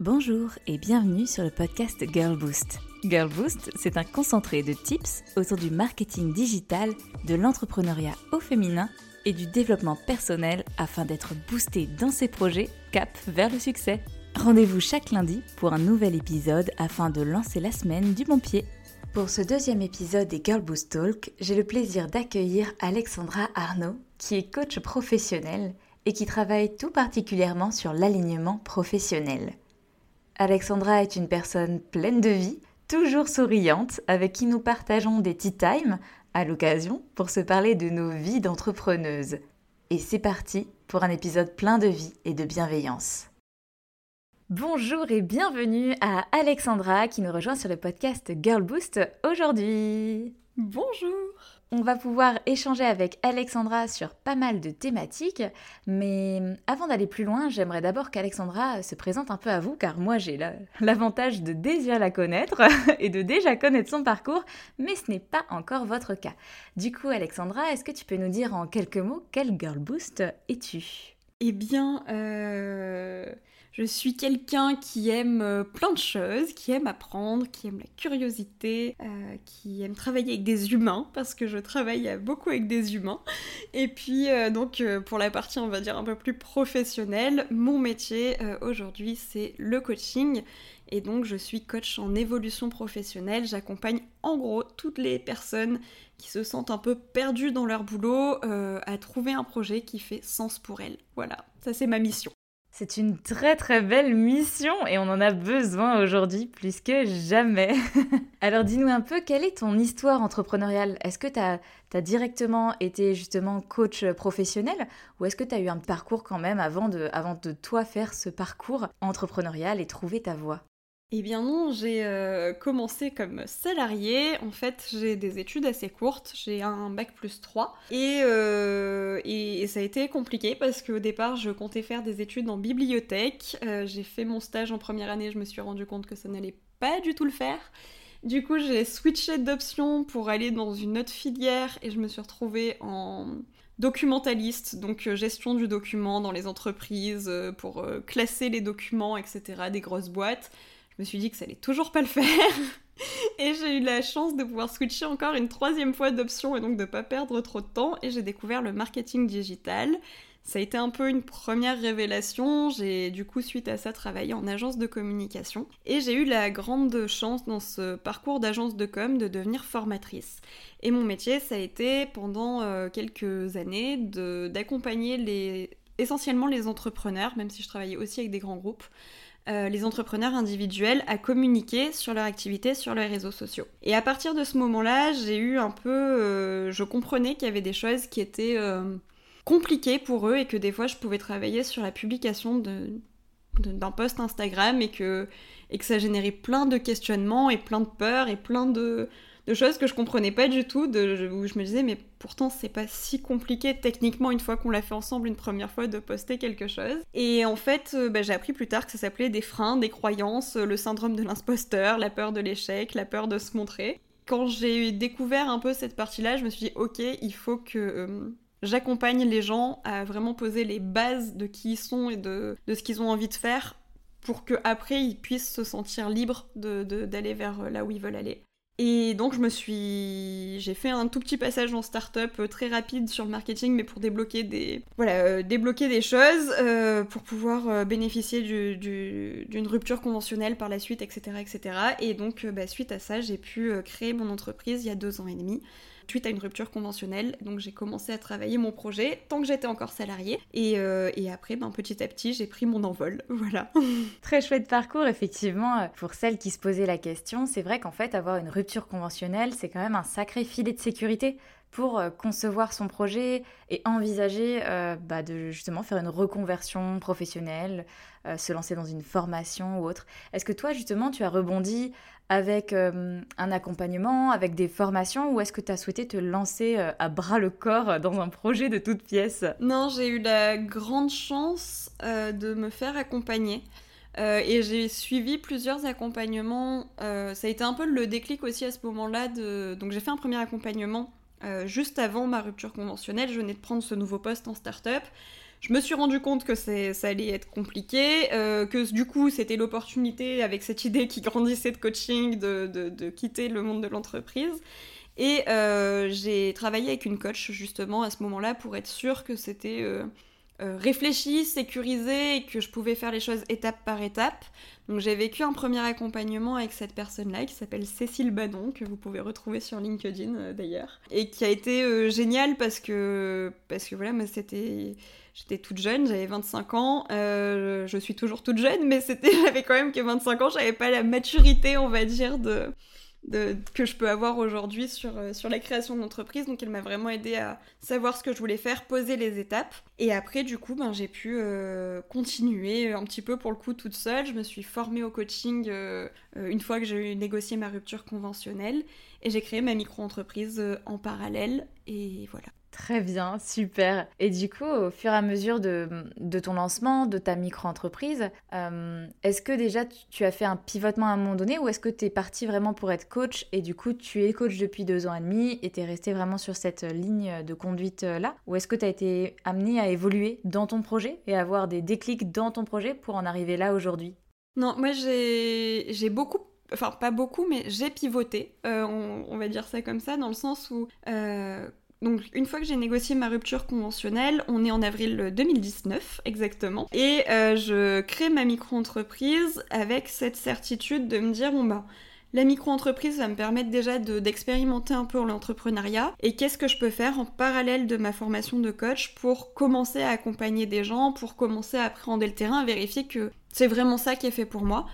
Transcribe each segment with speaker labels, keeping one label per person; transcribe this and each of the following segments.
Speaker 1: Bonjour et bienvenue sur le podcast Girl Boost. Girl Boost, c'est un concentré de tips autour du marketing digital, de l'entrepreneuriat au féminin et du développement personnel afin d'être boosté dans ses projets cap vers le succès. Rendez-vous chaque lundi pour un nouvel épisode afin de lancer la semaine du bon pied. Pour ce deuxième épisode des Girl Boost Talk, j'ai le plaisir d'accueillir Alexandra Arnaud, qui est coach professionnel et qui travaille tout particulièrement sur l'alignement professionnel. Alexandra est une personne pleine de vie, toujours souriante, avec qui nous partageons des tea time à l'occasion pour se parler de nos vies d'entrepreneuses. Et c'est parti pour un épisode plein de vie et de bienveillance. Bonjour et bienvenue à Alexandra qui nous rejoint sur le podcast Girl Boost aujourd'hui.
Speaker 2: Bonjour
Speaker 1: on va pouvoir échanger avec Alexandra sur pas mal de thématiques, mais avant d'aller plus loin, j'aimerais d'abord qu'Alexandra se présente un peu à vous, car moi j'ai l'avantage de déjà la connaître et de déjà connaître son parcours, mais ce n'est pas encore votre cas. Du coup, Alexandra, est-ce que tu peux nous dire en quelques mots quel girl boost es-tu?
Speaker 2: Eh bien, euh, je suis quelqu'un qui aime euh, plein de choses, qui aime apprendre, qui aime la curiosité, euh, qui aime travailler avec des humains, parce que je travaille beaucoup avec des humains. Et puis, donc, pour la partie, on va dire, un peu plus professionnelle, mon métier aujourd'hui, c'est le coaching. Et donc, je suis coach en évolution professionnelle. J'accompagne en gros toutes les personnes qui se sentent un peu perdues dans leur boulot à trouver un projet qui fait sens pour elles. Voilà, ça c'est ma mission.
Speaker 1: C'est une très très belle mission et on en a besoin aujourd'hui plus que jamais. Alors dis-nous un peu, quelle est ton histoire entrepreneuriale? Est-ce que tu as, directement été justement coach professionnel ou est-ce que tu as eu un parcours quand même avant de, avant de toi faire ce parcours entrepreneurial et trouver ta voie?
Speaker 2: Eh bien non, j'ai euh, commencé comme salarié. En fait, j'ai des études assez courtes. J'ai un bac plus 3. Euh, et, ça a été compliqué parce qu'au départ, je comptais faire des études en bibliothèque. Euh, j'ai fait mon stage en première année. Je me suis rendu compte que ça n'allait pas du tout le faire. Du coup, j'ai switché d'option pour aller dans une autre filière et je me suis retrouvée en documentaliste, donc gestion du document dans les entreprises pour classer les documents, etc., des grosses boîtes me suis dit que ça allait toujours pas le faire. et j'ai eu la chance de pouvoir switcher encore une troisième fois d'option et donc de pas perdre trop de temps. Et j'ai découvert le marketing digital. Ça a été un peu une première révélation. J'ai du coup, suite à ça, travaillé en agence de communication. Et j'ai eu la grande chance dans ce parcours d'agence de com de devenir formatrice. Et mon métier, ça a été pendant euh, quelques années d'accompagner les, essentiellement les entrepreneurs, même si je travaillais aussi avec des grands groupes, euh, les entrepreneurs individuels à communiquer sur leur activité sur les réseaux sociaux. Et à partir de ce moment-là, j'ai eu un peu... Euh, je comprenais qu'il y avait des choses qui étaient euh, compliquées pour eux et que des fois je pouvais travailler sur la publication d'un post Instagram et que, et que ça générait plein de questionnements et plein de peurs et plein de, de choses que je comprenais pas du tout, où je me disais mais pourtant c'est pas si compliqué techniquement une fois qu'on l'a fait ensemble une première fois de poster quelque chose. Et en fait euh, bah, j'ai appris plus tard que ça s'appelait des freins, des croyances, le syndrome de l'imposteur, la peur de l'échec, la peur de se montrer. Quand j'ai découvert un peu cette partie-là, je me suis dit ok il faut que... Euh, j'accompagne les gens à vraiment poser les bases de qui ils sont et de, ce qu'ils ont envie de faire pour qu'après ils puissent se sentir libres d'aller de, d'aller vers là où ils veulent aller. Et donc je me suis, j'ai fait un tout petit passage en start-up euh, très rapide sur le marketing, mais pour débloquer des, voilà, euh, débloquer des choses, euh, pour pouvoir bénéficier d'une rupture conventionnelle par la suite, etc.. Et donc bah, suite à ça, j'ai pu créer mon entreprise il y a deux ans et demi suite à une rupture conventionnelle. Donc j'ai commencé à travailler mon projet tant que j'étais encore salariée. Et, euh, et après, ben, petit à petit, j'ai pris mon envol. Voilà.
Speaker 1: Très chouette parcours, effectivement. Pour celles qui se posaient la question, c'est vrai qu'en fait, avoir une rupture conventionnelle, c'est quand même un sacré filet de sécurité pour euh, concevoir son projet et envisager euh, bah, de justement faire une reconversion professionnelle, se lancer dans une formation ou autre. Est-ce que toi justement tu as rebondi avec euh, un accompagnement, avec des formations, ou est-ce que tu as souhaité te lancer euh, à bras le corps dans un projet de toute pièce?
Speaker 2: Non, j'ai eu la grande chance euh, de me faire accompagner. et j'ai suivi plusieurs accompagnements. ça a été un peu le déclic aussi à ce moment-là. Donc j'ai fait un premier accompagnement juste avant ma rupture conventionnelle. Je venais de prendre ce nouveau poste en start-up. je me suis rendu compte que ça allait être compliqué, euh, que du coup c'était l'opportunité avec cette idée qui grandissait de coaching de, de, quitter le monde de l'entreprise. Et euh, j'ai travaillé avec une coach justement à ce moment-là pour être sûre que c'était euh, réfléchi, sécurisé et que je pouvais faire les choses étape par étape. Donc j'ai vécu un premier accompagnement avec cette personne-là qui s'appelle Cécile Badon, que vous pouvez retrouver sur LinkedIn d'ailleurs, et qui a été génial parce que parce que voilà, moi c'était J'étais toute jeune, j'avais 25 ans. Euh, je suis toujours toute jeune, mais c'était, j'avais quand même que 25 ans. J'avais pas la maturité, on va dire, de, que je peux avoir aujourd'hui sur, euh, sur la création d'entreprise. Donc, elle m'a vraiment aidé à savoir ce que je voulais faire, poser les étapes. Et après, du coup, ben, j'ai pu euh, continuer un petit peu pour le coup toute seule. Je me suis formée au coaching une fois que j'ai négocié ma rupture conventionnelle. Et j'ai créé ma micro-entreprise en parallèle. Et voilà.
Speaker 1: Très bien, super. Et du coup, au fur et à mesure de, ton lancement, de ta micro-entreprise, euh, est-ce que déjà tu as fait un pivotement à un moment donné ou est-ce que tu es parti vraiment pour être coach et du coup tu es coach depuis deux ans et demi et tu es resté vraiment sur cette ligne de conduite là? Ou est-ce que tu as été amené à évoluer dans ton projet et avoir des déclics dans ton projet pour en arriver là aujourd'hui?
Speaker 2: Non, moi j'ai beaucoup enfin pas beaucoup, mais j'ai pivoté, euh, on, va dire ça comme ça, dans le sens où euh, donc une fois que j'ai négocié ma rupture conventionnelle, on est en avril 2019 exactement, et euh, je crée ma micro-entreprise avec cette certitude de me dire bon bah la micro-entreprise va me permettre déjà d'expérimenter un peu l'entrepreneuriat et qu'est-ce que je peux faire en parallèle de ma formation de coach pour commencer à accompagner des gens, pour commencer à appréhender le terrain, vérifier que c'est vraiment ça qui est fait pour moi.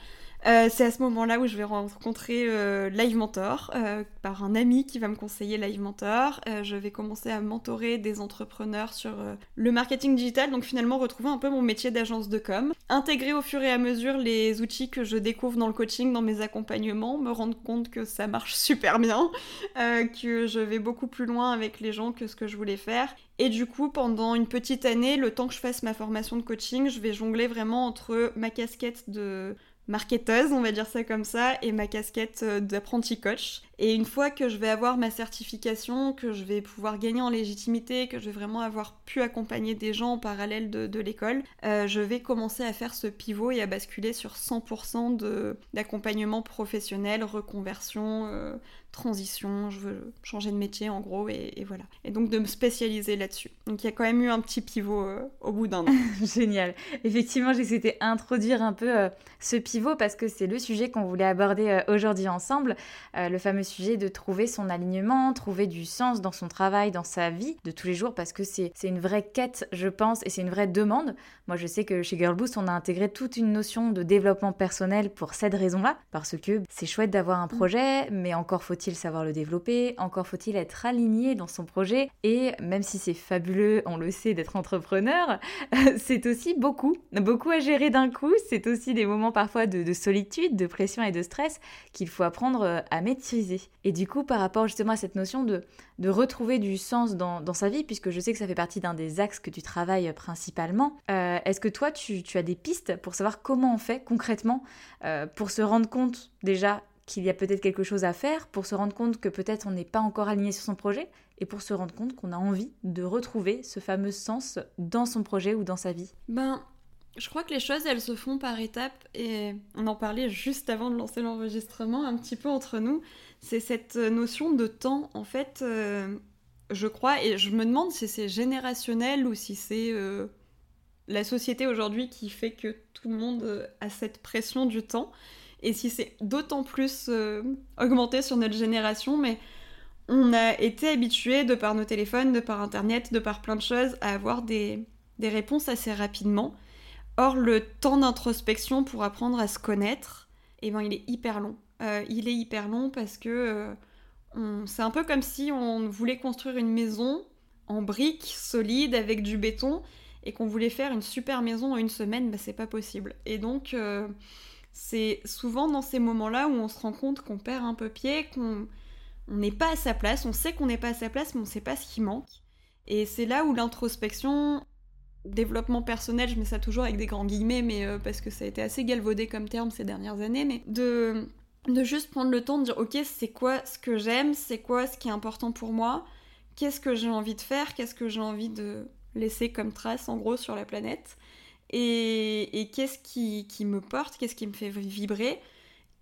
Speaker 2: Euh, c'est à ce moment-là où je vais rencontrer euh, Live Mentor euh, par un ami qui va me conseiller Live Mentor. je vais commencer à mentorer des entrepreneurs sur le marketing digital, donc finalement retrouver un peu mon métier d'agence de com. Intégrer au fur et à mesure les outils que je découvre dans le coaching, dans mes accompagnements, me rendre compte que ça marche super bien, que je vais beaucoup plus loin avec les gens que ce que je voulais faire. Et du coup, pendant une petite année, le temps que je fasse ma formation de coaching, je vais jongler vraiment entre ma casquette de marketeuse, on va dire ça comme ça, et ma casquette euh, d'apprenti coach. Et une fois que je vais avoir ma certification, que je vais pouvoir gagner en légitimité, que je vais vraiment avoir pu accompagner des gens en parallèle de, l'école, euh, je vais commencer à faire ce pivot et à basculer sur 100% d'accompagnement professionnel, reconversion, euh, transition, je veux changer de métier en gros, et, voilà. Et donc de me spécialiser là-dessus. Donc il y a quand même eu un petit pivot euh, au bout d'un an.
Speaker 1: Génial. Effectivement, j'ai souhaité introduire un peu ce pivot parce que c'est le sujet qu'on voulait aborder aujourd'hui ensemble, le fameux sujet de trouver son alignement, trouver du sens dans son travail, dans sa vie de tous les jours, parce que c'est une vraie quête, je pense, et c'est une vraie demande. Moi, je sais que chez Girl Boost, on a intégré toute une notion de développement personnel pour cette raison-là, parce que c'est chouette d'avoir un mm. projet, mais encore faut-il savoir le développer, encore faut-il être aligné dans son projet. Et même si c'est fabuleux, on le sait, d'être entrepreneur, c'est aussi beaucoup, beaucoup à gérer d'un coup. C'est aussi des moments parfois de, solitude, de pression et de stress qu'il faut apprendre euh, à maîtriser. Et du coup, par rapport justement à cette notion de, de retrouver du sens dans, sa vie, puisque je sais que ça fait partie d'un des axes que tu travailles principalement, euh, est-ce que toi, tu, as des pistes pour savoir comment on fait concrètement euh, pour se rendre compte déjà qu'il y a peut-être quelque chose à faire pour se rendre compte que peut-être on n'est pas encore aligné sur son projet et pour se rendre compte qu'on a envie de retrouver ce fameux sens dans son projet ou dans sa vie?
Speaker 2: Ben, je crois que les choses, elles se font par étapes et on en parlait juste avant de lancer l'enregistrement un petit peu entre nous. C'est cette notion de temps, en fait, euh, je crois, et je me demande si c'est générationnel ou si c'est euh, la société aujourd'hui qui fait que tout le monde euh, a cette pression du temps et si c'est d'autant plus euh, augmenté sur notre génération, mais on a été habitué de par nos téléphones, de par internet, de par plein de choses, à avoir des, réponses assez rapidement. Or, le temps d'introspection pour apprendre à se connaître, eh ben, il est hyper long. Euh, il est hyper long parce que euh, c'est un peu comme si on voulait construire une maison en briques solides avec du béton et qu'on voulait faire une super maison en une semaine, bah, c'est pas possible. Et donc, c'est souvent dans ces moments-là où on se rend compte qu'on perd un peu pied, qu'on n'est pas à sa place, on sait qu'on n'est pas à sa place, mais on ne sait pas ce qui manque. Et c'est là où l'introspection, développement personnel, je mets ça toujours avec des grands guillemets, mais euh, parce que ça a été assez galvaudé comme terme ces dernières années, mais de, de juste prendre le temps de dire, ok, c'est quoi ce que j'aime, c'est quoi ce qui est important pour moi, qu'est-ce que j'ai envie de faire, qu'est-ce que j'ai envie de laisser comme trace en gros sur la planète et, qu'est-ce qui, qui, me porte, qu'est-ce qui me fait vibrer.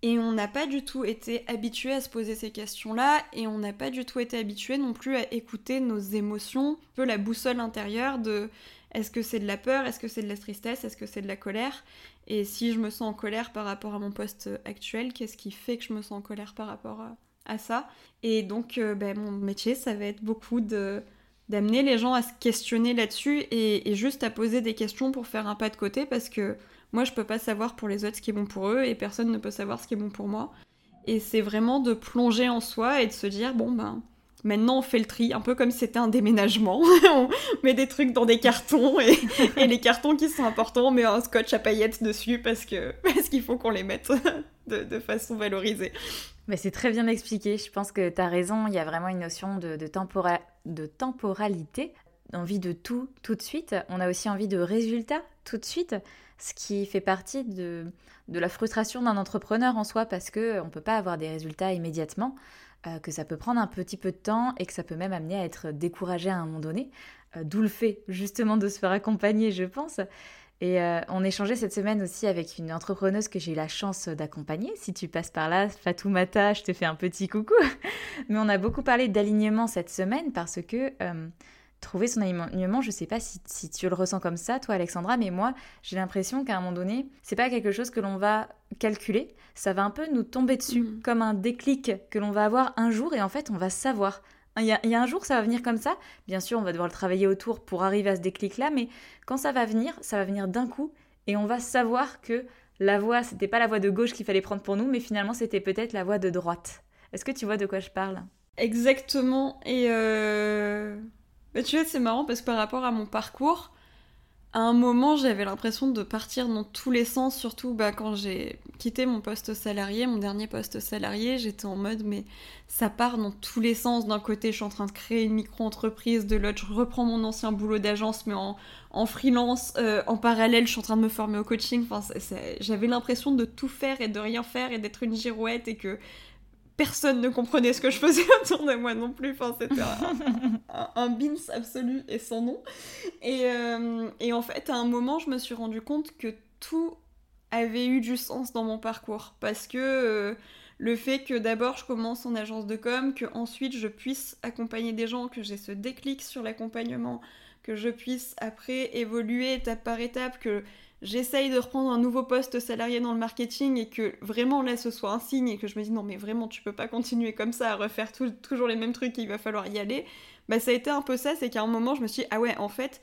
Speaker 2: Et on n'a pas du tout été habitué à se poser ces questions-là, et on n'a pas du tout été habitué non plus à écouter nos émotions, un peu la boussole intérieure de est-ce que c'est de la peur, est-ce que c'est de la tristesse, est-ce que c'est de la colère? Et si je me sens en colère par rapport à mon poste actuel, qu'est-ce qui fait que je me sens en colère par rapport à, ça? Et donc, euh, ben, mon métier, ça va être beaucoup de d'amener les gens à se questionner là-dessus et, juste à poser des questions pour faire un pas de côté parce que moi je peux pas savoir pour les autres ce qui est bon pour eux et personne ne peut savoir ce qui est bon pour moi. Et c'est vraiment de plonger en soi et de se dire bon ben maintenant on fait le tri, un peu comme si c'était un déménagement. on met des trucs dans des cartons et, les cartons qui sont importants on met un scotch à paillettes dessus parce que parce qu'il faut qu'on les mette de, de façon valorisée.
Speaker 1: Mais c'est très bien expliqué. Je pense que tu as raison. Il y a vraiment une notion de, de, de temporalité, envie de tout tout de suite. On a aussi envie de résultats tout de suite, ce qui fait partie de, de la frustration d'un entrepreneur en soi parce que on peut pas avoir des résultats immédiatement, euh, que ça peut prendre un petit peu de temps et que ça peut même amener à être découragé à un moment donné. Euh, d'où le fait justement de se faire accompagner, je pense. Et euh, on échangeait cette semaine aussi avec une entrepreneuse que j'ai eu la chance d'accompagner. Si tu passes par là, Fatoumata, je te fais un petit coucou. Mais on a beaucoup parlé d'alignement cette semaine parce que euh, trouver son alignement, je ne sais pas si, tu le ressens comme ça, toi Alexandra, mais moi j'ai l'impression qu'à un moment donné, c'est pas quelque chose que l'on va calculer, ça va un peu nous tomber dessus, mmh. comme un déclic que l'on va avoir un jour et en fait on va savoir il y, a, un jour, ça va venir comme ça. Bien sûr, on va devoir le travailler autour pour arriver à ce déclic-là, mais quand ça va venir, ça va venir d'un coup et on va savoir que la voie, c'était pas la voie de gauche qu'il fallait prendre pour nous, mais finalement, c'était peut-être la voie de droite. Est-ce que tu vois de quoi je parle?
Speaker 2: Exactement. Et euh... Bah, tu vois, c'est marrant parce que par rapport à mon parcours, à un moment, j'avais l'impression de partir dans tous les sens, surtout bah, quand j'ai quitté mon poste salarié, mon dernier poste salarié, j'étais en mode mais ça part dans tous les sens. D'un côté, je suis en train de créer une micro-entreprise, de l'autre, je reprends mon ancien boulot d'agence, mais en, freelance. Euh, en parallèle, je suis en train de me former au coaching. J'avais l'impression de tout faire et de rien faire et d'être une girouette et que personne ne comprenait ce que je faisais autour de moi non plus. Enfin, c'était un, un, bins absolu et sans nom. Euh, et, en fait, à un moment, je me suis rendu compte que tout avait eu du sens dans mon parcours. Parce que euh, le fait que d'abord je commence en agence de com, que ensuite je puisse accompagner des gens, que j'ai ce déclic sur l'accompagnement, que je puisse après évoluer étape par étape, que j'essaye de reprendre un nouveau poste salarié dans le marketing et que vraiment là ce soit un signe et que je me dis non mais vraiment tu peux pas continuer comme ça à refaire toujours les mêmes trucs, il va falloir y aller, bah ça a été un peu ça, c'est qu'à un moment je me suis dit ah ouais en fait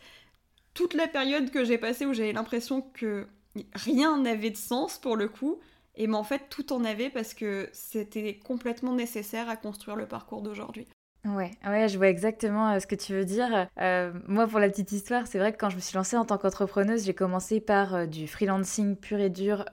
Speaker 2: toute la période que j'ai passée où j'avais l'impression que rien n'avait de sens pour le coup, et ben en fait tout en avait parce que c'était complètement nécessaire à construire le parcours d'aujourd'hui.
Speaker 1: Ouais, ouais, je vois exactement euh, ce que tu veux dire. Euh, moi, pour la petite histoire, c'est vrai que quand je me suis lancée en tant qu'entrepreneuse, j'ai commencé par euh, du freelancing pur et dur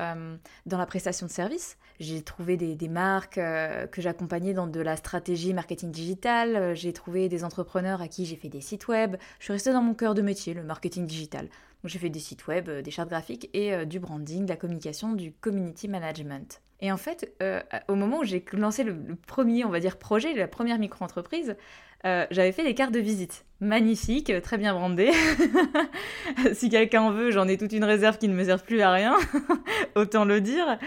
Speaker 1: dans la prestation de services. J'ai trouvé des, des marques que j'accompagnais dans de la stratégie marketing digital. j'ai trouvé des entrepreneurs à qui j'ai fait des sites web. Je suis restée dans mon cœur de métier, le marketing digital. J'ai fait des sites web, des chartes graphiques et du branding, de la communication, du community management. Et en fait, euh, au moment où j'ai lancé le, premier, on va dire, projet, la première micro-entreprise, euh, j'avais fait des cartes de visite. Magnifiques, très bien brandées. si quelqu'un en veut, j'en ai toute une réserve qui ne me sert plus à rien, autant le dire.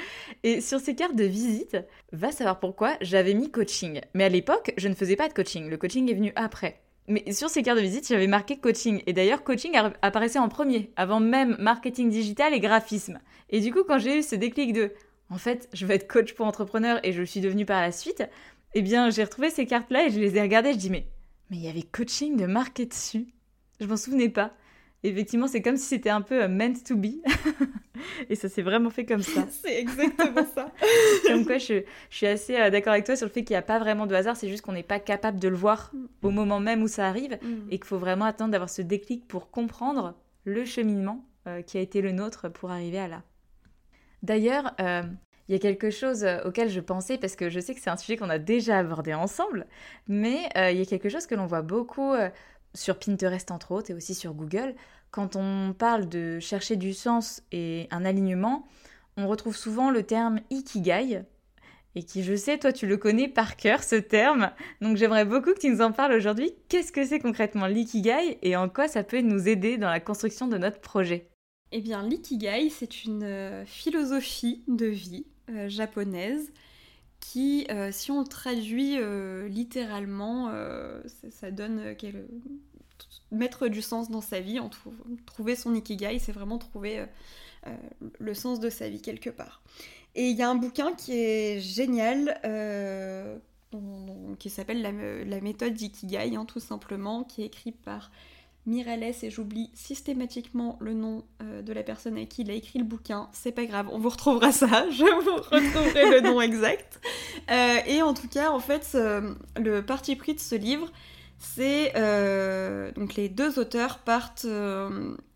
Speaker 1: Et sur ces cartes de visite, va savoir pourquoi, j'avais mis coaching. Mais à l'époque, je ne faisais pas de coaching. Le coaching est venu après. Mais sur ces cartes de visite, j'avais marqué coaching. Et d'ailleurs, coaching apparaissait en premier, avant même marketing digital et graphisme. Et du coup, quand j'ai eu ce déclic de en fait, je vais être coach pour entrepreneurs et je le suis devenue par la suite, eh bien, j'ai retrouvé ces cartes-là et je les ai regardées. Je dis, mais, mais il y avait coaching de marqué dessus. Je m'en souvenais pas. Effectivement, c'est comme si c'était un peu euh, meant to be. et ça s'est vraiment fait comme ça.
Speaker 2: c'est exactement ça.
Speaker 1: comme quoi, je, suis assez euh, d'accord avec toi sur le fait qu'il n'y a pas vraiment de hasard. C'est juste qu'on n'est pas capable de le voir au moment même où ça arrive. Mm. Et qu'il faut vraiment attendre d'avoir ce déclic pour comprendre le cheminement euh, qui a été le nôtre pour arriver à là. D'ailleurs, euh, il y a quelque chose auquel je pensais, parce que je sais que c'est un sujet qu'on a déjà abordé ensemble, mais euh, il y a quelque chose que l'on voit beaucoup sur Pinterest entre autres et aussi sur Google. Quand on parle de chercher du sens et un alignement, on retrouve souvent le terme ikigai. et qui, je sais, toi, tu le connais par cœur, ce terme. Donc j'aimerais beaucoup que tu nous en parles aujourd'hui. Qu'est-ce que c'est concrètement l'ikigai et en quoi ça peut nous aider dans la construction de notre projet?
Speaker 2: Eh bien, l'ikigai, c'est une euh, philosophie de vie euh, japonaise qui, euh, si on le traduit littéralement, ça, ça, donne mettre du sens dans sa vie, trouver son ikigai, c'est vraiment trouver le sens de sa vie quelque part. Et il y a un bouquin qui est génial, euh, qui s'appelle la, méthode d'Ikigai, hein, tout simplement, qui est écrit par Mirales, et j'oublie systématiquement le nom euh, de la personne à qui il a écrit le bouquin. C'est pas grave, on vous retrouvera ça, je vous retrouverai le nom exact. Euh, et en tout cas, en fait, le parti pris de ce livre, c'est donc les deux auteurs partent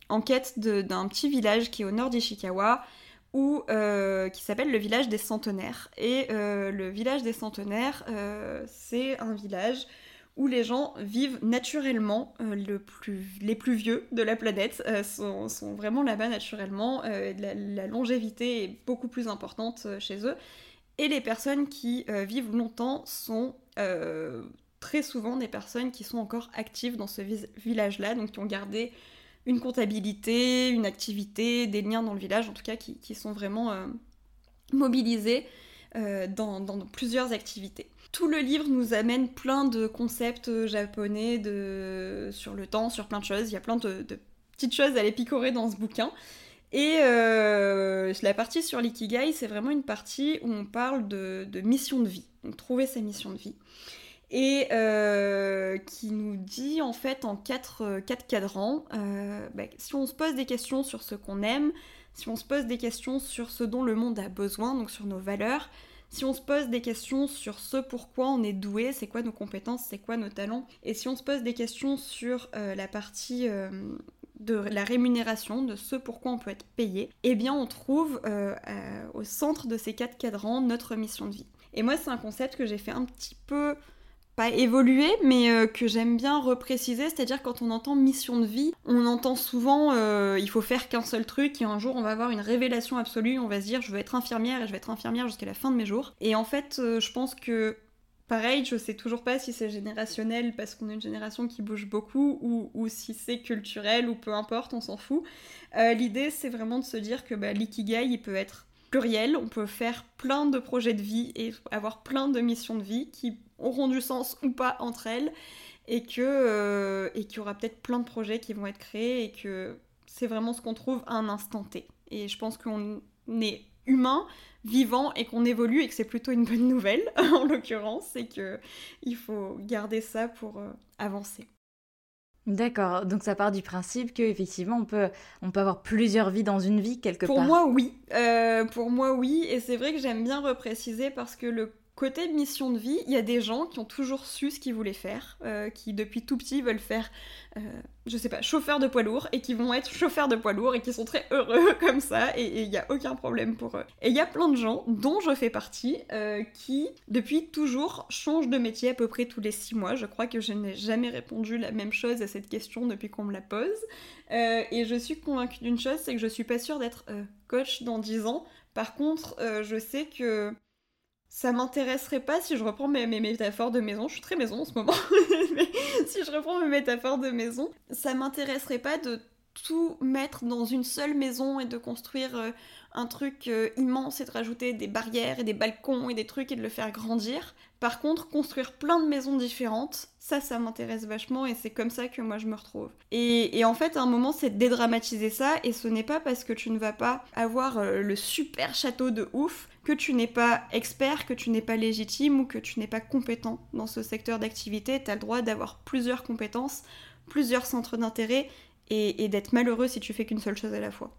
Speaker 2: en quête d'un petit village qui est au nord d'Ishikawa euh, qui s'appelle le village des centenaires. Et euh, le village des centenaires, euh, c'est un village où les gens vivent naturellement, le plus, les plus vieux de la planète sont, sont, vraiment là-bas naturellement. La, la, longévité est beaucoup plus importante chez eux. Et les personnes qui vivent longtemps sont très souvent des personnes qui sont encore actives dans ce village-là, donc qui ont gardé une comptabilité, une activité, des liens dans le village, en tout cas, qui, sont vraiment euh, mobilisés euh, dans, plusieurs activités. Tout le livre nous amène plein de concepts japonais de, sur le temps, sur plein de choses. Il y a plein de, petites choses à les picorer dans ce bouquin. Et euh, la partie sur l'ikigai, c'est vraiment une partie où on parle de, mission de vie, donc trouver sa mission de vie et euh, qui nous dit en fait en quatre, euh, cadrans, euh, bah, si on se pose des questions sur ce qu'on aime, si on se pose des questions sur ce dont le monde a besoin, donc sur nos valeurs, si on se pose des questions sur ce pourquoi on est doué, c'est quoi nos compétences, c'est quoi nos talents, et si on se pose des questions sur la partie de la rémunération, de ce pourquoi on peut être payé, eh bien on trouve au centre de ces quatre cadrans notre mission de vie. Et moi c'est un concept que j'ai fait un petit peu pas évoluer, mais euh, que j'aime bien repréciser, c'est-à-dire quand on entend mission de vie, on entend souvent euh, il faut faire qu'un seul truc et un jour on va avoir une révélation absolue, on va se dire je veux être infirmière et je vais être infirmière jusqu'à la fin de mes jours. Et en fait, euh, je pense que Pareil, je sais toujours pas si c'est générationnel parce qu'on est une génération qui bouge beaucoup ou, si c'est culturel ou peu importe, on s'en fout. L'idée c'est vraiment de se dire que bah, l'ikigai il peut être pluriel, on peut faire plein de projets de vie et avoir plein de missions de vie qui auront du sens ou pas entre elles, et que euh, et qu'il y aura peut-être plein de projets qui vont être créés et que c'est vraiment ce qu'on trouve à un instant T. Et je pense qu'on est humain, vivant et qu'on évolue et que c'est plutôt une bonne nouvelle en l'occurrence, c'est que il faut garder ça pour euh, avancer.
Speaker 1: D'accord, donc ça part du principe qu'effectivement on peut, on peut avoir plusieurs vies dans une vie quelque
Speaker 2: part.
Speaker 1: Pour
Speaker 2: moi oui, euh, pour moi oui, et c'est vrai que j'aime bien repréciser parce que le Côté mission de vie, il y a des gens qui ont toujours su ce qu'ils voulaient faire, euh, qui depuis tout petit veulent faire, euh, je sais pas, chauffeur de poids lourd, et qui vont être chauffeurs de poids lourd, et qui sont très heureux comme ça, et il n'y a aucun problème pour eux. Et il y a plein de gens, dont je fais partie, euh, qui depuis toujours changent de métier à peu près tous les six mois. Je crois que je n'ai jamais répondu la même chose à cette question depuis qu'on me la pose. et je suis convaincue d'une chose, c'est que je suis pas sûre d'être coach dans dix ans. Par contre, je sais que ça m'intéresserait pas si je reprends mes, métaphores de maison. Je suis très maison en ce moment. mais si je reprends mes métaphores de maison, ça m'intéresserait pas de tout mettre dans une seule maison et de construire euh, un truc euh, immense et de rajouter des barrières et des balcons et des trucs et de le faire grandir. Par contre, construire plein de maisons différentes, ça, ça m'intéresse vachement et c'est comme ça que moi je me retrouve. Et, en fait, à un moment, c'est dédramatiser ça et ce n'est pas parce que tu ne vas pas avoir euh, le super château de ouf que tu n'es pas expert, que tu n'es pas légitime ou que tu n'es pas compétent dans ce secteur d'activité. Tu as le droit d'avoir plusieurs compétences, plusieurs centres d'intérêt et d'être malheureux si tu fais qu'une seule chose à la fois.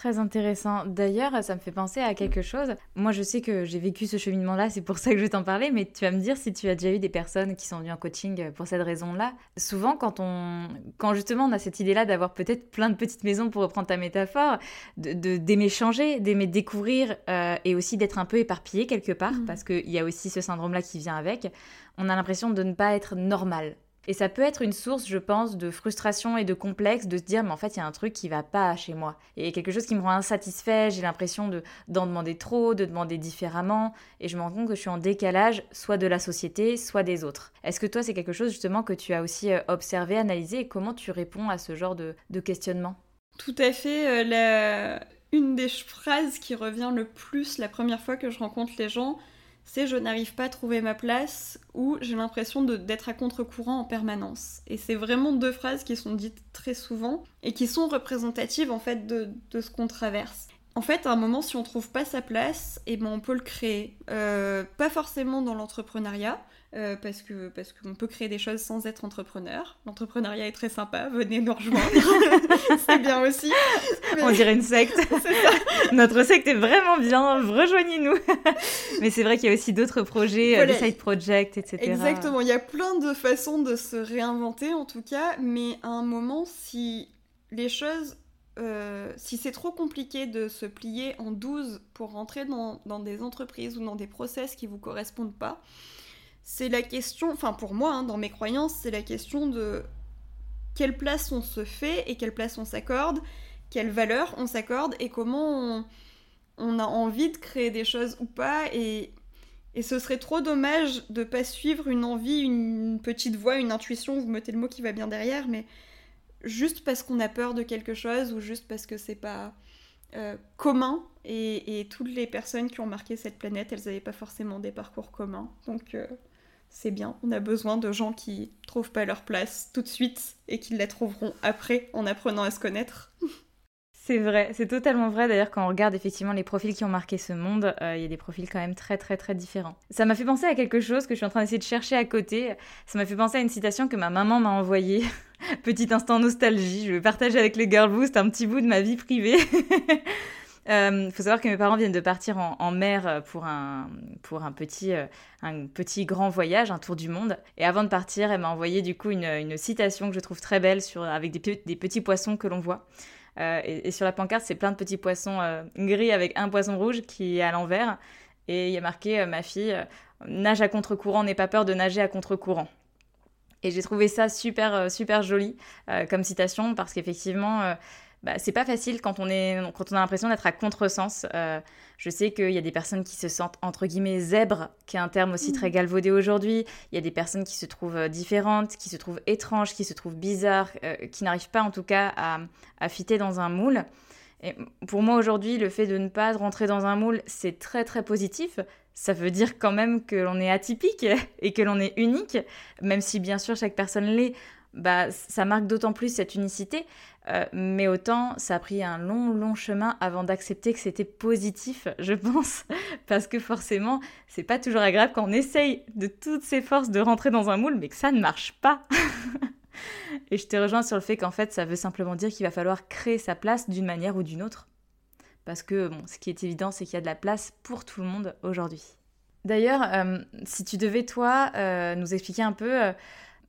Speaker 1: Très intéressant. D'ailleurs, ça me fait penser à quelque chose. Moi, je sais que j'ai vécu ce cheminement-là, c'est pour ça que je vais t'en parler, mais tu vas me dire si tu as déjà eu des personnes qui sont venues en coaching pour cette raison-là. Souvent, quand on, quand justement on a cette idée-là d'avoir peut-être plein de petites maisons, pour reprendre ta métaphore, de d'aimer changer, d'aimer découvrir euh, et aussi d'être un peu éparpillé quelque part, mmh. parce qu'il y a aussi ce syndrome-là qui vient avec, on a l'impression de ne pas être normal Et ça peut être une source, je pense, de frustration et de complexe de se dire, mais en fait, il y a un truc qui va pas chez moi. Et quelque chose qui me rend insatisfait, j'ai l'impression de, d'en demander trop, de demander différemment, et je me rends compte que je suis en décalage, soit de la société, soit des autres. Est-ce que toi, c'est quelque chose justement que tu as aussi euh, observé, analysé, et comment tu réponds à ce genre de, questionnement?
Speaker 2: Tout à fait. Euh. Une des phrases qui revient le plus la première fois que je rencontre les gens, c'est je n'arrive pas à trouver ma place ou j'ai l'impression d'être à contre-courant en permanence. Et c'est vraiment deux phrases qui sont dites très souvent et qui sont représentatives en fait de, ce qu'on traverse. En fait, à un moment, si on trouve pas sa place, et eh ben on peut le créer. Euh, pas forcément dans l'entrepreneuriat, euh, parce que parce qu'on peut créer des choses sans être entrepreneur. L'entrepreneuriat est très sympa, venez nous rejoindre, c'est bien aussi.
Speaker 1: On dirait une secte. Notre secte est vraiment bien, rejoignez-nous. mais c'est vrai qu'il y a aussi d'autres projets, euh, des side projects, etc.
Speaker 2: Exactement, il y a plein de façons de se réinventer en tout cas, mais à un moment, si les choses euh, si c'est trop compliqué de se plier en 12 pour rentrer dans, des entreprises ou dans des process qui vous correspondent pas, c'est la question, enfin pour moi, hein, dans mes croyances, c'est la question de quelle place on se fait et quelle place on s'accorde, quelle valeur on s'accorde et comment on, a envie de créer des choses ou pas. Et, et ce serait trop dommage de pas suivre une envie, une petite voix, une intuition, vous mettez le mot qui va bien derrière, mais juste parce qu'on a peur de quelque chose ou juste parce que c'est pas euh, commun. Et, toutes les personnes qui ont marqué cette planète, elles n'avaient pas forcément des parcours communs. Donc. Euh, c'est bien. On a besoin de gens qui trouvent pas leur place tout de suite et qui la trouveront après en apprenant à se connaître.
Speaker 1: C'est vrai, c'est totalement vrai. D'ailleurs, quand on regarde effectivement les profils qui ont marqué ce monde, euh, il y a des profils quand même très très très différents. Ça m'a fait penser à quelque chose que je suis en train d'essayer de chercher à côté. Ça m'a fait penser à une citation que ma maman m'a envoyée. Petit instant nostalgie, je vais partager avec les Girl Boost un petit bout de ma vie privée. Il euh, faut savoir que mes parents viennent de partir en, mer pour un, pour un petit, euh, un petit grand voyage, un tour du monde. Et avant de partir, elle m'a envoyé du coup une, une, citation que je trouve très belle sur, avec des petits poissons que l'on voit. Euh, et, sur la pancarte, c'est plein de petits poissons gris avec un poisson rouge qui est à l'envers. Et il y a marqué Ma fille, nage à contre-courant, n'aie pas peur de nager à contre-courant. Et j'ai trouvé ça super, super joli comme citation parce qu'effectivement bah, c'est pas facile quand on, est, quand on a l'impression d'être à contresens. Euh, je sais qu'il y a des personnes qui se sentent entre guillemets zèbres, qui est un terme aussi très mm. galvaudé aujourd'hui. Il y a des personnes qui se trouvent euh, différentes, qui se trouvent étranges, qui se trouvent bizarres, euh, qui n'arrivent pas en tout cas à, à fitter dans un moule. Et pour moi aujourd'hui, le fait de ne pas rentrer dans un moule, c'est très très positif. Ça veut dire quand même que l'on est atypique et que l'on est unique, même si bien sûr chaque personne l'est bah, ça marque d'autant plus cette unicité. Euh, mais autant, ça a pris un long, long chemin avant d'accepter que c'était positif, je pense. Parce que forcément, c'est pas toujours agréable quand on essaye de toutes ses forces de rentrer dans un moule, mais que ça ne marche pas. Et je te rejoins sur le fait qu'en fait, ça veut simplement dire qu'il va falloir créer sa place d'une manière ou d'une autre. Parce que, bon, ce qui est évident, c'est qu'il y a de la place pour tout le monde aujourd'hui. D'ailleurs, euh, si tu devais, toi, euh, nous expliquer un peu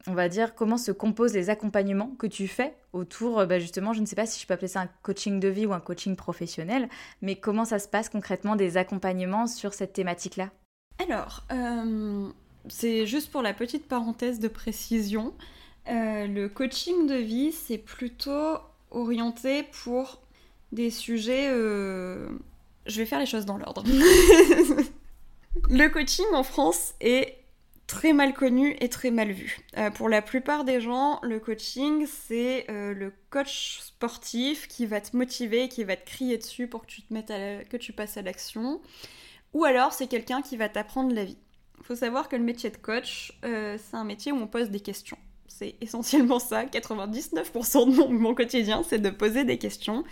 Speaker 1: on va dire, comment se composent les accompagnements que tu fais autour, euh, bah, justement, je ne sais pas si je peux appeler ça un coaching de vie ou un coaching professionnel, mais comment ça se passe concrètement des accompagnements sur cette thématique-là?
Speaker 2: Alors, euh, c'est juste pour la petite parenthèse de précision, euh, le coaching de vie, c'est plutôt orienté pour des sujets... Je vais faire les choses dans l'ordre. le coaching en France est très mal connu et très mal vu. Euh, pour la plupart des gens, le coaching, c'est euh, le coach sportif qui va te motiver, qui va te crier dessus pour que tu passes à l'action. Ou alors, c'est quelqu'un qui va t'apprendre la vie. Il faut savoir que le métier de coach, euh, c'est un métier où on pose des questions. C'est essentiellement ça, 99% de mon quotidien, c'est de poser des questions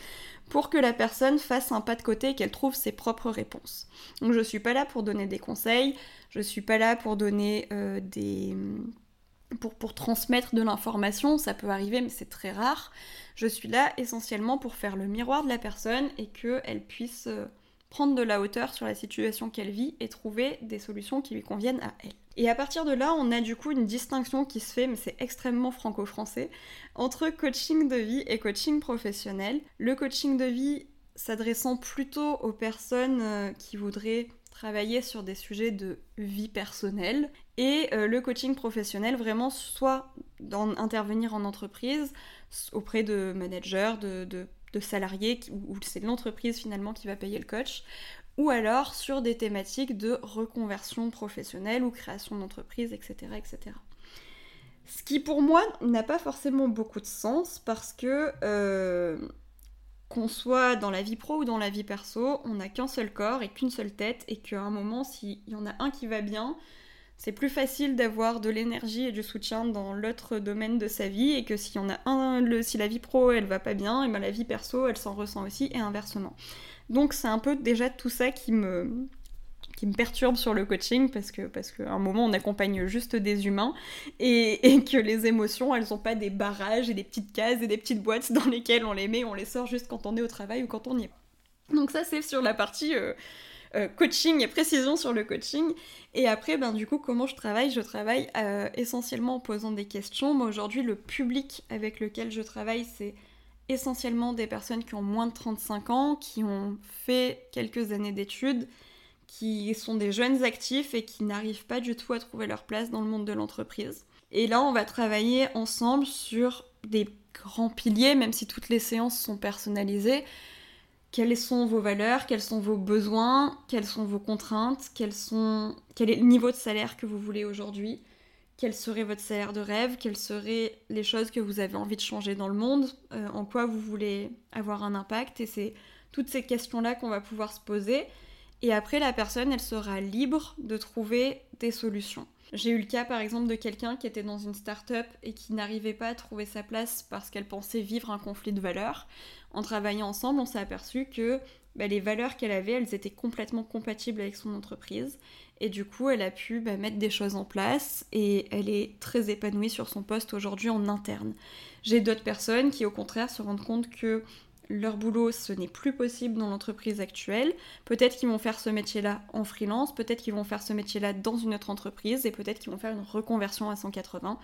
Speaker 2: pour que la personne fasse un pas de côté et qu'elle trouve ses propres réponses. Donc je suis pas là pour donner des conseils, je suis pas là pour donner euh, des pour, pour, transmettre de l'information, ça peut arriver mais c'est très rare. Je suis là essentiellement pour faire le miroir de la personne et qu'elle puisse euh, prendre de la hauteur sur la situation qu'elle vit et trouver des solutions qui lui conviennent à elle. Et à partir de là, on a du coup une distinction qui se fait, mais c'est extrêmement franco-français, entre coaching de vie et coaching professionnel. Le coaching de vie, s'adressant plutôt aux personnes euh, qui voudraient travailler sur des sujets de vie personnelle et euh, le coaching professionnel vraiment soit d'intervenir en entreprise auprès de managers, de, salariés où c'est l'entreprise finalement qui va payer le coach ou alors sur des thématiques de reconversion professionnelle ou création d'entreprise, etc., etc. Ce qui pour moi n'a pas forcément beaucoup de sens parce que euh, qu'on soit dans la vie pro ou dans la vie perso, on n'a qu'un seul corps et qu'une seule tête, et qu'à un moment, s'il y en a un qui va bien, c'est plus facile d'avoir de l'énergie et du soutien dans l'autre domaine de sa vie, et que y en a un, si la vie pro elle va pas bien, et ben la vie perso elle s'en ressent aussi, et inversement. Donc c'est un peu déjà tout ça qui me, qui me perturbe sur le coaching parce que parce qu'à un moment on accompagne juste des humains et, que les émotions elles ont pas des barrages et des petites cases et des petites boîtes dans lesquelles on les met, on les sort juste quand on est au travail ou quand on y est. Donc ça c'est sur la partie euh, euh, coaching et précision sur le coaching. Et après, ben, du coup, comment je travaille? Je travaille euh, essentiellement en posant des questions. Moi, aujourd'hui, le public avec lequel je travaille, c'est essentiellement des personnes qui ont moins de 35 ans, qui ont fait quelques années d'études qui sont des jeunes actifs et qui n'arrivent pas du tout à trouver leur place dans le monde de l'entreprise. Et là, on va travailler ensemble sur des grands piliers, même si toutes les séances sont personnalisées. Quelles sont vos valeurs, quels sont vos besoins, quelles sont vos contraintes, quel est le niveau de salaire que vous voulez aujourd'hui, quel serait votre salaire de rêve, quelles seraient les choses que vous avez envie de changer dans le monde, euh, en quoi vous voulez avoir un impact. Et c'est toutes ces questions-là qu'on va pouvoir se poser. Et après, la personne, elle sera libre de trouver des solutions. J'ai eu le cas par exemple de quelqu'un qui était dans une start-up et qui n'arrivait pas à trouver sa place parce qu'elle pensait vivre un conflit de valeurs. En travaillant ensemble, on s'est aperçu que bah, les valeurs qu'elle avait, elles étaient complètement compatibles avec son entreprise. Et du coup, elle a pu bah, mettre des choses en place et elle est très épanouie sur son poste aujourd'hui en interne. J'ai d'autres personnes qui au contraire se rendent compte que leur boulot, ce n'est plus possible dans l'entreprise actuelle. Peut-être qu'ils vont faire ce métier-là en freelance, peut-être qu'ils vont faire ce métier-là dans une autre entreprise, et peut-être qu'ils vont faire une reconversion à 180.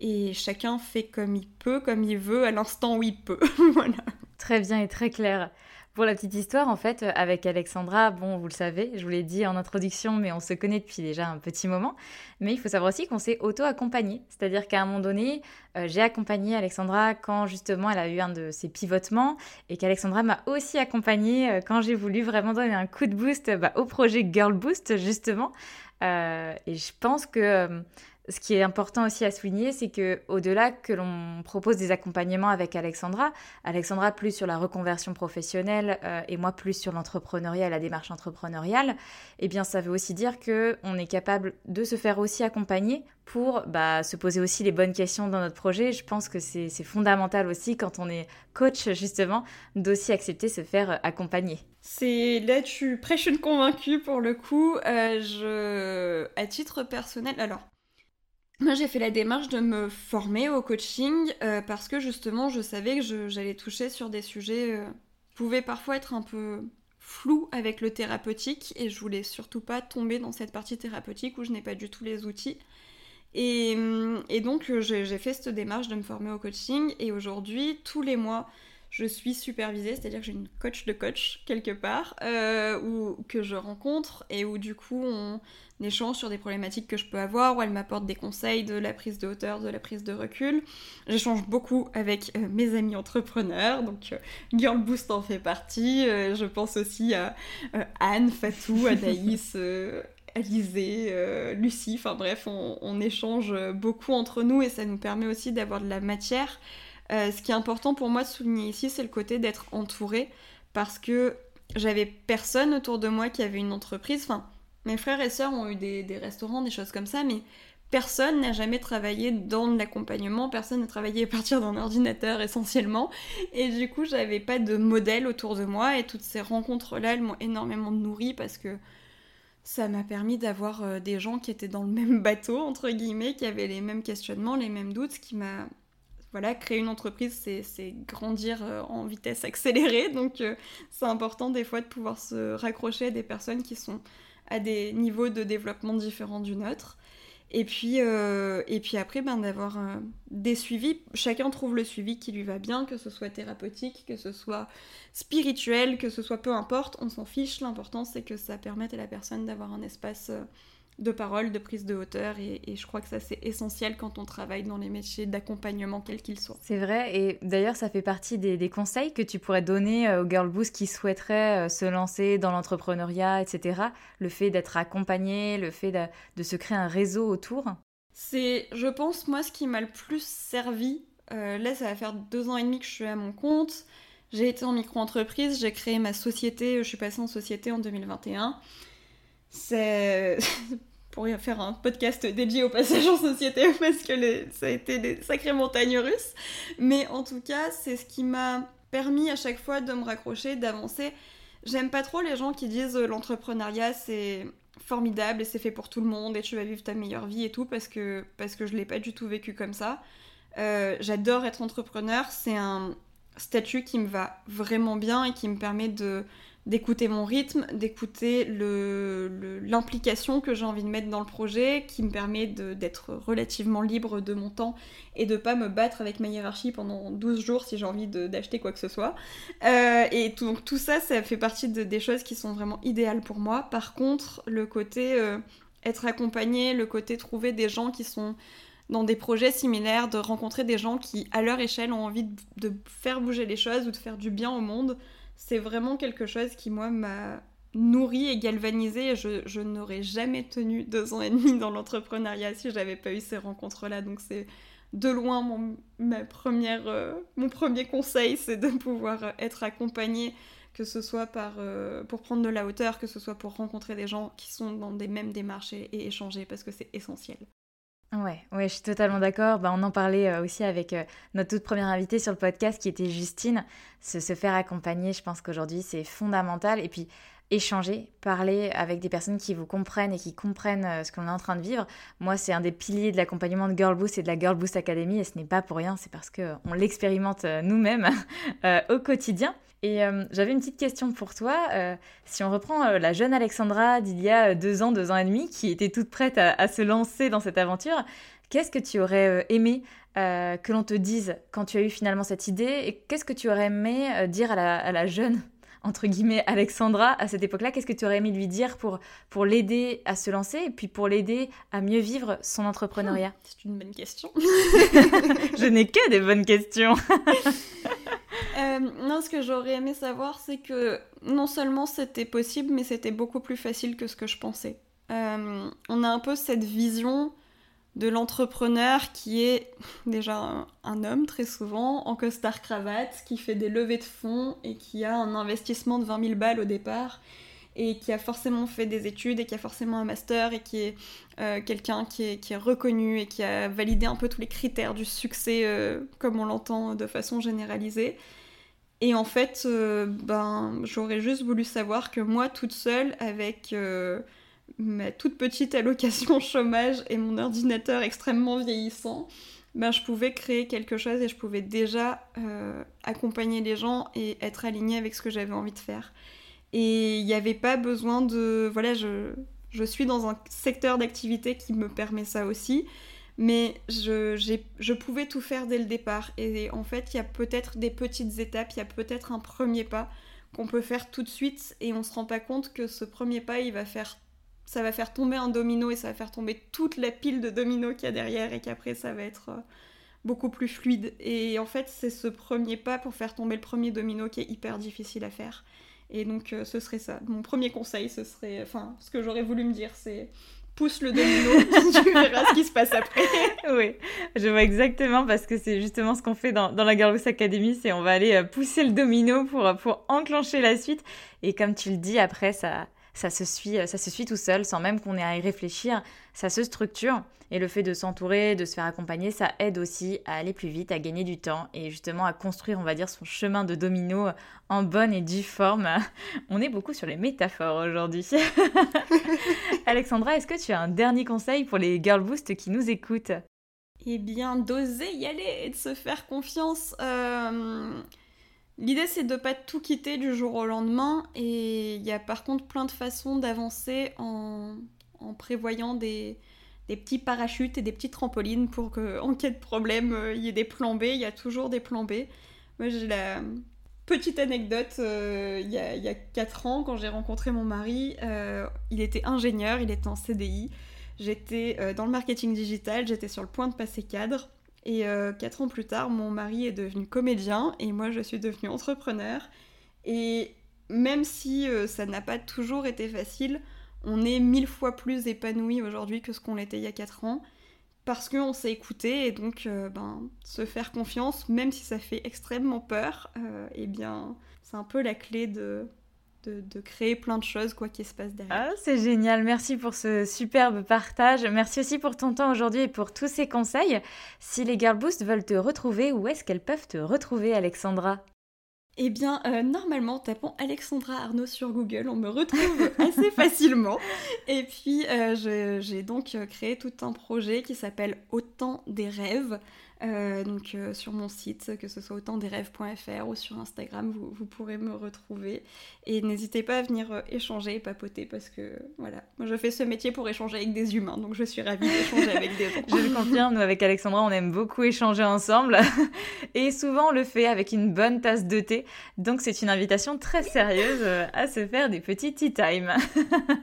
Speaker 2: Et chacun fait comme il peut, comme il veut, à l'instant où il peut. voilà.
Speaker 1: Très bien et très clair. Pour la petite histoire, en fait, euh, avec Alexandra, bon, vous le savez, je vous l'ai dit en introduction, mais on se connaît depuis déjà un petit moment. Mais il faut savoir aussi qu'on s'est auto-accompagné. C'est-à-dire qu'à un moment donné, euh, j'ai accompagné Alexandra quand justement elle a eu un de ses pivotements et qu'Alexandra m'a aussi accompagnée euh, quand j'ai voulu vraiment donner un coup de boost bah, au projet Girl Boost, justement. et je pense que ce qui est important aussi à souligner, c'est que au-delà que l'on propose des accompagnements avec Alexandra, Alexandra plus sur la reconversion professionnelle euh, et moi plus sur l'entrepreneuriat la démarche entrepreneuriale, eh bien ça veut aussi dire que on est capable de se faire aussi accompagner pour bah, se poser aussi les bonnes questions dans notre projet. Je pense que c'est fondamental aussi quand on est coach justement d'aussi accepter se faire accompagner.
Speaker 2: C'est là tu prêches une convaincue pour le coup. Euh, à titre personnel, alors moi, j'ai fait la démarche de me former au coaching euh, parce que justement, je savais que j'allais toucher sur des sujets euh, pouvaient parfois être un peu flous avec le thérapeutique et je voulais surtout pas tomber dans cette partie thérapeutique où je n'ai pas du tout les outils. Et, et donc, euh, j'ai fait cette démarche de me former au coaching et aujourd'hui, tous les mois, je suis supervisée, c'est-à-dire que j'ai une coach de coach quelque part, euh, que je rencontre et où du coup on échange sur des problématiques que je peux avoir, où elle m'apporte des conseils de la prise de hauteur, de la prise de recul. J'échange beaucoup avec euh, mes amis entrepreneurs, donc euh, Girl Boost en fait partie. je pense aussi à Anne, Fatou, Anaïs. Alizé, Lucie, enfin bref, on, on, échange beaucoup entre nous et ça nous permet aussi d'avoir de la matière euh, ce qui est important pour moi de souligner ici, c'est le côté d'être entouré parce que j'avais personne autour de moi qui avait une entreprise. Enfin, mes frères et sœurs ont eu des, restaurants, des choses comme ça, mais personne n'a jamais travaillé dans l'accompagnement, personne n'a travaillé à partir d'un ordinateur essentiellement. Et du coup, j'avais pas de modèle autour de moi et toutes ces rencontres-là, elles m'ont énormément nourri parce que ça m'a permis d'avoir euh, des gens qui étaient dans le même bateau, entre guillemets, qui avaient les mêmes questionnements, les mêmes doutes, ce qui m'a voilà, créer une entreprise, c'est grandir euh, en vitesse accélérée. Donc, euh, c'est important des fois de pouvoir se raccrocher à des personnes qui sont à des niveaux de développement différents du nôtre. Et puis, euh, et puis après, ben, d'avoir des suivis. Chacun trouve le suivi qui lui va bien, que ce soit thérapeutique, que ce soit spirituel, que ce soit peu importe, on s'en fiche. L'important, c'est que ça permette à la personne d'avoir un espace de parole, de prise de hauteur, et, je crois que ça c'est essentiel quand on travaille dans les métiers d'accompagnement, quels qu'ils soient.
Speaker 1: C'est vrai, et d'ailleurs ça fait partie des, conseils que tu pourrais donner euh, aux Girl Boost qui souhaiteraient euh, se lancer dans l'entrepreneuriat, etc. Le fait d'être accompagné, le fait de, se créer un réseau autour?
Speaker 2: C'est, je pense, moi ce qui m'a le plus servi, euh, là ça va faire deux ans et demi que je suis à mon compte, j'ai été en micro-entreprise, j'ai créé ma société, je suis passée en société en 2021 c'est pour faire un podcast dédié au passage en société parce que ça a été des sacrées montagnes russes. Mais en tout cas, c'est ce qui m'a permis à chaque fois de me raccrocher, d'avancer. J'aime pas trop les gens qui disent euh, l'entrepreneuriat c'est formidable et c'est fait pour tout le monde et tu vas vivre ta meilleure vie et tout parce que, parce que je l'ai pas du tout vécu comme ça. Euh, j'adore être entrepreneur, c'est un statut qui me va vraiment bien et qui me permet de d'écouter mon rythme, d'écouter l'implication que j'ai envie de mettre dans le projet, qui me permet d'être relativement libre de mon temps et de pas me battre avec ma hiérarchie pendant 12 jours si j'ai envie d'acheter quoi que ce soit. Euh, et tout, donc tout ça, ça fait partie des choses qui sont vraiment idéales pour moi. Par contre, le côté euh, être accompagné, le côté trouver des gens qui sont dans des projets similaires, de rencontrer des gens qui, à leur échelle, ont envie de faire bouger les choses ou de faire du bien au monde c'est vraiment quelque chose qui, moi, m'a nourri et galvanisé. Je, je n'aurais jamais tenu deux ans et demi dans l'entrepreneuriat si j'avais pas eu ces rencontres-là. Donc c'est de loin mon, ma première, euh, mon premier conseil, c'est de pouvoir être accompagné, que ce soit euh, pour prendre de la hauteur, que ce soit pour rencontrer des gens qui sont dans des mêmes démarches et échanger, parce que c'est essentiel.
Speaker 1: Ouais, ouais, je suis totalement d'accord. Bah, on en parlait euh, aussi avec euh, notre toute première invitée sur le podcast qui était Justine. Se, se faire accompagner, je pense qu'aujourd'hui c'est fondamental. Et puis échanger, parler avec des personnes qui vous comprennent et qui comprennent euh, ce qu'on est en train de vivre. Moi, c'est un des piliers de l'accompagnement de Girl Boost et de la Girl Boost Academy et ce n'est pas pour rien, c'est parce qu'on l'expérimente nous-mêmes au quotidien. Et euh, j'avais une petite question pour toi. Euh, si on reprend euh, la jeune Alexandra d'il y a deux ans, deux ans et demi, qui était toute prête à, se lancer dans cette aventure, qu'est-ce que tu aurais aimé que l'on te dise quand tu as eu finalement cette idée Et qu'est-ce que tu aurais aimé dire à la, jeune, entre guillemets, Alexandra à cette époque-là Qu'est-ce que tu aurais aimé lui dire pour, pour l'aider à se lancer et puis pour l'aider à mieux vivre son entrepreneuriat hmm,
Speaker 2: C'est une bonne question.
Speaker 1: Je n'ai que des bonnes questions.
Speaker 2: Euh, non, ce que j'aurais aimé savoir, c'est que non seulement c'était possible, mais c'était beaucoup plus facile que ce que je pensais. Euh, on a un peu cette vision de l'entrepreneur qui est déjà un, homme très souvent, en costard cravate, qui fait des levées de fonds et qui a un investissement de 20 000 balles au départ et qui a forcément fait des études et qui a forcément un master et qui est euh, quelqu'un qui est, reconnu et qui a validé un peu tous les critères du succès comme on l'entend de façon généralisée. Et en fait, euh, ben, j'aurais juste voulu savoir que moi, toute seule, avec euh, ma toute petite allocation chômage et mon ordinateur extrêmement vieillissant, ben, je pouvais créer quelque chose et je pouvais déjà euh, accompagner les gens et être alignée avec ce que j'avais envie de faire. Et il n'y avait pas besoin de... Voilà, je, je suis dans un secteur d'activité qui me permet ça aussi mais je, je, pouvais tout faire dès le départ. Et en fait, il y a peut-être des petites étapes, il y a peut-être un premier pas qu'on peut faire tout de suite et on se rend pas compte que ce premier pas, il va faire, ça va faire tomber un domino et ça va faire tomber toute la pile de dominos qu'il y a derrière et qu'après ça va être euh, beaucoup plus fluide. Et en fait, c'est ce premier pas pour faire tomber le premier domino qui est hyper difficile à faire. Et donc, euh, ce serait ça. Mon premier conseil, ce serait, enfin, ce que j'aurais voulu me dire, c'est pousse le domino, tu verras ce qui se passe après.
Speaker 1: oui, je vois exactement parce que c'est justement ce qu'on fait dans, dans la Girlboss Academy, c'est on va aller euh, pousser le domino pour, pour enclencher la suite. Et comme tu le dis, après, ça, ça, se suit, ça se suit tout seul sans même qu'on ait à y réfléchir. Ça se structure. Et le fait de s'entourer, de se faire accompagner, ça aide aussi à aller plus vite, à gagner du temps et justement à construire, on va dire, son chemin de domino en bonne et due forme. On est beaucoup sur les métaphores aujourd'hui. Alexandra, est-ce que tu as un dernier conseil pour les Girl Boost qui nous écoutent?
Speaker 2: Eh bien, d'oser y aller et de se faire confiance. Euh, l'idée, c'est de pas tout quitter du jour au lendemain. Et il y a par contre plein de façons d'avancer en prévoyant des, petits parachutes et des petits trampolines pour qu'en cas de problème, il y ait des plans B. Il y a toujours des plans B. Moi, j'ai la petite anecdote. il, y a, il y a 4 ans, quand j'ai rencontré mon mari, il était ingénieur, il était en CDI. J'étais dans le marketing digital, j'étais sur le point de passer cadre. Et euh, quatre ans plus tard, mon mari est devenu comédien et moi je suis devenue entrepreneur. Et même si euh, ça n'a pas toujours été facile, on est mille fois plus épanoui aujourd'hui que ce qu'on l'était il y a quatre ans parce qu'on s'est écouté et donc euh, ben, se faire confiance, même si ça fait extrêmement peur, eh bien c'est un peu la clé de, de, créer plein de choses, quoi qu'il se passe derrière.
Speaker 1: Ah, c'est génial, merci pour ce superbe partage. Merci aussi pour ton temps aujourd'hui et pour tous ces conseils. Si les Girl Boost veulent te retrouver, où est-ce qu'elles peuvent te retrouver, Alexandra?
Speaker 2: Eh bien, euh, normalement, tapant Alexandra Arnaud sur Google, on me retrouve assez facilement. Et puis, euh, j'ai donc euh, créé tout un projet qui s'appelle Autant des rêves. Euh, donc euh, sur mon site, que ce soit autant des rêves.fr ou sur Instagram, vous, pourrez me retrouver. Et n'hésitez pas à venir euh, échanger et papoter parce que voilà, moi je fais ce métier pour échanger avec des humains, donc je suis ravie d'échanger avec des gens.
Speaker 1: je le confirme, nous avec Alexandra, on aime beaucoup échanger ensemble et souvent on le fait avec une bonne tasse de thé. Donc c'est une invitation très sérieuse à se faire des petits tea time.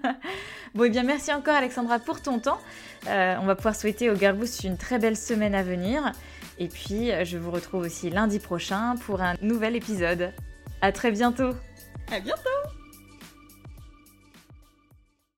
Speaker 1: bon et eh bien merci encore Alexandra pour ton temps. On va pouvoir souhaiter au Girl une très belle semaine à venir. Et puis, euh, je vous retrouve aussi lundi prochain pour un nouvel épisode. À très bientôt
Speaker 2: À bientôt